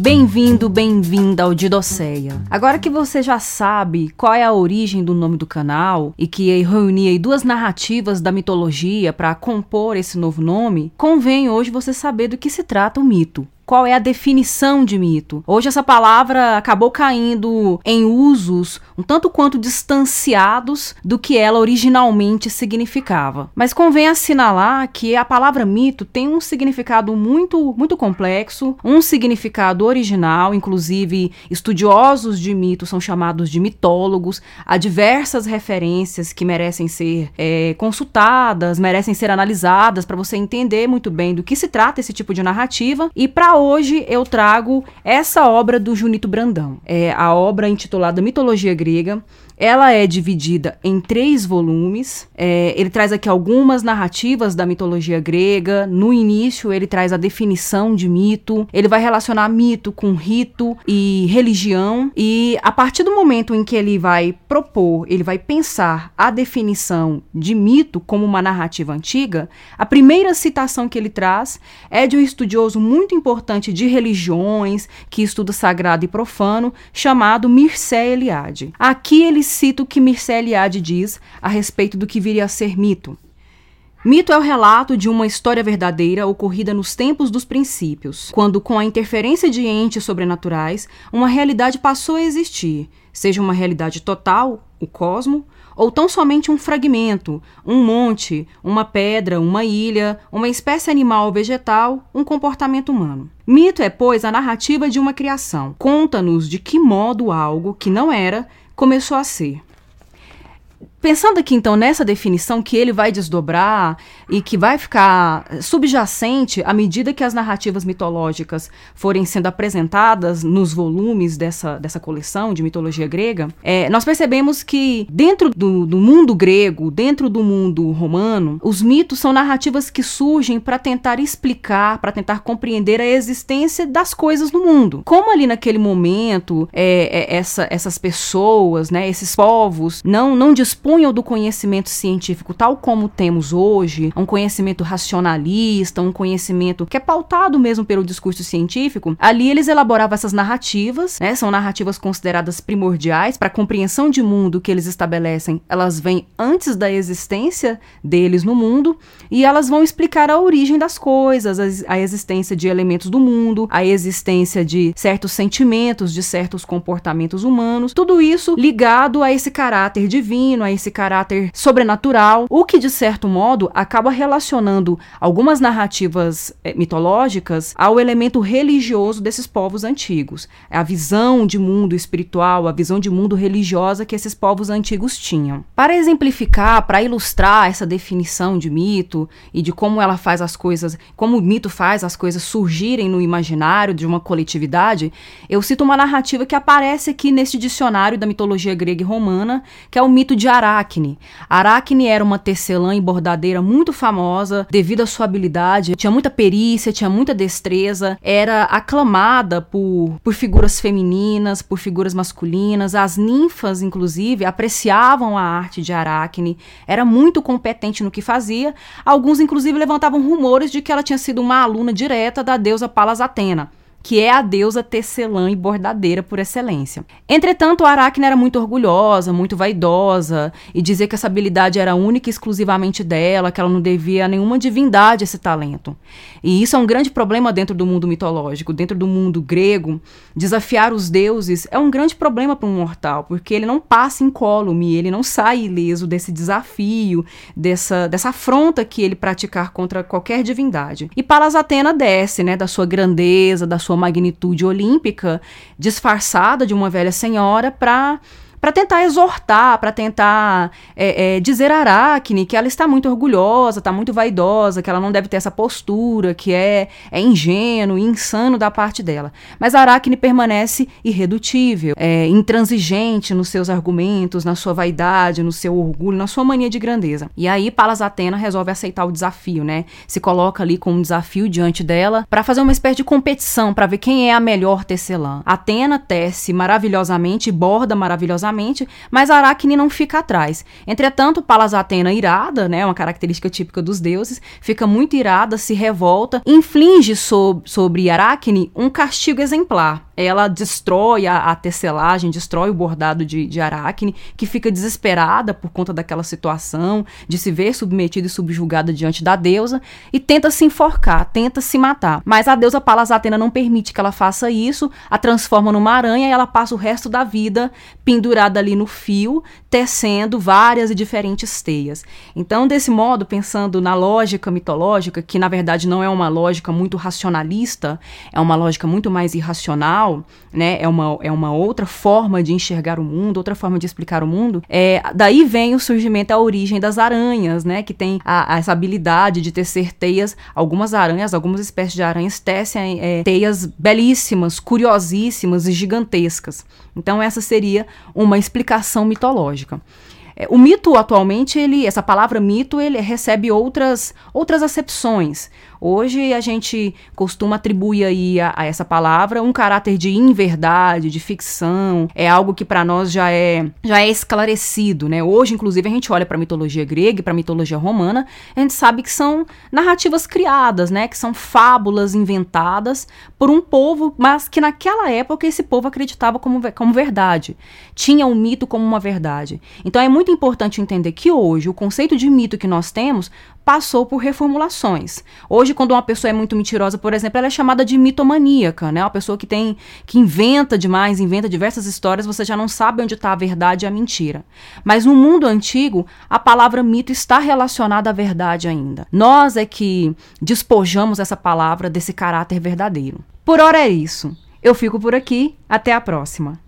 Bem-vindo, bem-vinda ao Didocéia. Agora que você já sabe qual é a origem do nome do canal e que reuni duas narrativas da mitologia para compor esse novo nome, convém hoje você saber do que se trata o mito qual é a definição de mito. Hoje essa palavra acabou caindo em usos um tanto quanto distanciados do que ela originalmente significava. Mas convém assinalar que a palavra mito tem um significado muito muito complexo, um significado original, inclusive estudiosos de mito são chamados de mitólogos. Há diversas referências que merecem ser é, consultadas, merecem ser analisadas para você entender muito bem do que se trata esse tipo de narrativa e para hoje eu trago essa obra do Junito Brandão. É a obra intitulada Mitologia Grega. Ela é dividida em três volumes. É, ele traz aqui algumas narrativas da mitologia grega. No início, ele traz a definição de mito. Ele vai relacionar mito com rito e religião. E a partir do momento em que ele vai propor, ele vai pensar a definição de mito como uma narrativa antiga, a primeira citação que ele traz é de um estudioso muito importante de religiões, que estuda sagrado e profano, chamado Mircea Eliade. Aqui ele cito o que Mircea Eliade diz a respeito do que viria a ser mito. Mito é o relato de uma história verdadeira ocorrida nos tempos dos princípios, quando, com a interferência de entes sobrenaturais, uma realidade passou a existir, seja uma realidade total, o cosmo, ou tão somente um fragmento, um monte, uma pedra, uma ilha, uma espécie animal ou vegetal, um comportamento humano. Mito é, pois, a narrativa de uma criação. Conta-nos de que modo algo que não era começou a ser. Pensando aqui então nessa definição que ele vai desdobrar e que vai ficar subjacente à medida que as narrativas mitológicas forem sendo apresentadas nos volumes dessa, dessa coleção de mitologia grega, é, nós percebemos que dentro do, do mundo grego, dentro do mundo romano, os mitos são narrativas que surgem para tentar explicar, para tentar compreender a existência das coisas no mundo. Como ali naquele momento é, é, essa, essas pessoas, né, esses povos, não, não dispõem dispunham do conhecimento científico tal como temos hoje, um conhecimento racionalista, um conhecimento que é pautado mesmo pelo discurso científico, ali eles elaboravam essas narrativas, né? São narrativas consideradas primordiais para a compreensão de mundo que eles estabelecem. Elas vêm antes da existência deles no mundo e elas vão explicar a origem das coisas, a existência de elementos do mundo, a existência de certos sentimentos, de certos comportamentos humanos, tudo isso ligado a esse caráter divino, a esse caráter sobrenatural, o que de certo modo acaba relacionando algumas narrativas é, mitológicas ao elemento religioso desses povos antigos. É a visão de mundo espiritual, a visão de mundo religiosa que esses povos antigos tinham. Para exemplificar, para ilustrar essa definição de mito e de como ela faz as coisas, como o mito faz as coisas surgirem no imaginário de uma coletividade, eu cito uma narrativa que aparece aqui neste dicionário da mitologia grega e romana, que é o mito de Ará Aracne. Aracne era uma tecelã e bordadeira muito famosa devido à sua habilidade, tinha muita perícia, tinha muita destreza, era aclamada por, por figuras femininas, por figuras masculinas. As ninfas, inclusive, apreciavam a arte de Aracne, era muito competente no que fazia. Alguns, inclusive, levantavam rumores de que ela tinha sido uma aluna direta da deusa Palas Atena que é a deusa tecelã e bordadeira por excelência. Entretanto, a Aracne era muito orgulhosa, muito vaidosa, e dizia que essa habilidade era única e exclusivamente dela, que ela não devia a nenhuma divindade esse talento. E isso é um grande problema dentro do mundo mitológico, dentro do mundo grego. Desafiar os deuses é um grande problema para um mortal, porque ele não passa incólume, ele não sai ileso desse desafio, dessa, dessa afronta que ele praticar contra qualquer divindade. E Palas Atena desce, né, da sua grandeza, da sua magnitude olímpica, disfarçada de uma velha senhora, para para tentar exortar, para tentar é, é, dizer a Aracne que ela está muito orgulhosa, está muito vaidosa, que ela não deve ter essa postura, que é, é ingênuo e insano da parte dela. Mas a Aracne permanece irredutível, é, intransigente nos seus argumentos, na sua vaidade, no seu orgulho, na sua mania de grandeza. E aí Palas Atena resolve aceitar o desafio, né? Se coloca ali com um desafio diante dela para fazer uma espécie de competição para ver quem é a melhor tecelã. Atena tece maravilhosamente, borda maravilhosamente mas Aracne não fica atrás. Entretanto, Palas Atena irada, né, uma característica típica dos deuses, fica muito irada, se revolta, inflige so sobre Aracne um castigo exemplar. Ela destrói a, a tecelagem, destrói o bordado de, de Aracne, que fica desesperada por conta daquela situação, de se ver submetida e subjugada diante da deusa, e tenta se enforcar, tenta se matar. Mas a deusa Palas Atena não permite que ela faça isso, a transforma numa aranha e ela passa o resto da vida pendurada ali no fio, tecendo várias e diferentes teias. Então, desse modo, pensando na lógica mitológica, que na verdade não é uma lógica muito racionalista, é uma lógica muito mais irracional, né? É uma, é uma outra forma de enxergar o mundo, outra forma de explicar o mundo. É, daí vem o surgimento, a origem das aranhas, né? Que tem a, a essa habilidade de tecer teias. Algumas aranhas, algumas espécies de aranhas tecem é, teias belíssimas, curiosíssimas e gigantescas. Então essa seria uma explicação mitológica. É, o mito atualmente, ele, essa palavra mito, ele recebe outras, outras acepções. Hoje a gente costuma atribuir aí a, a, essa palavra um caráter de inverdade, de ficção, é algo que para nós já é já é esclarecido, né? Hoje, inclusive, a gente olha para a mitologia grega e para a mitologia romana, a gente sabe que são narrativas criadas, né? Que são fábulas inventadas por um povo, mas que naquela época esse povo acreditava como, como verdade. Tinha o mito como uma verdade. Então é muito importante entender que hoje o conceito de mito que nós temos passou por reformulações. Hoje, quando uma pessoa é muito mentirosa, por exemplo, ela é chamada de mitomaníaca, né? Uma pessoa que tem que inventa demais, inventa diversas histórias, você já não sabe onde está a verdade e a mentira. Mas no mundo antigo, a palavra mito está relacionada à verdade ainda. Nós é que despojamos essa palavra desse caráter verdadeiro. Por hora é isso. Eu fico por aqui, até a próxima.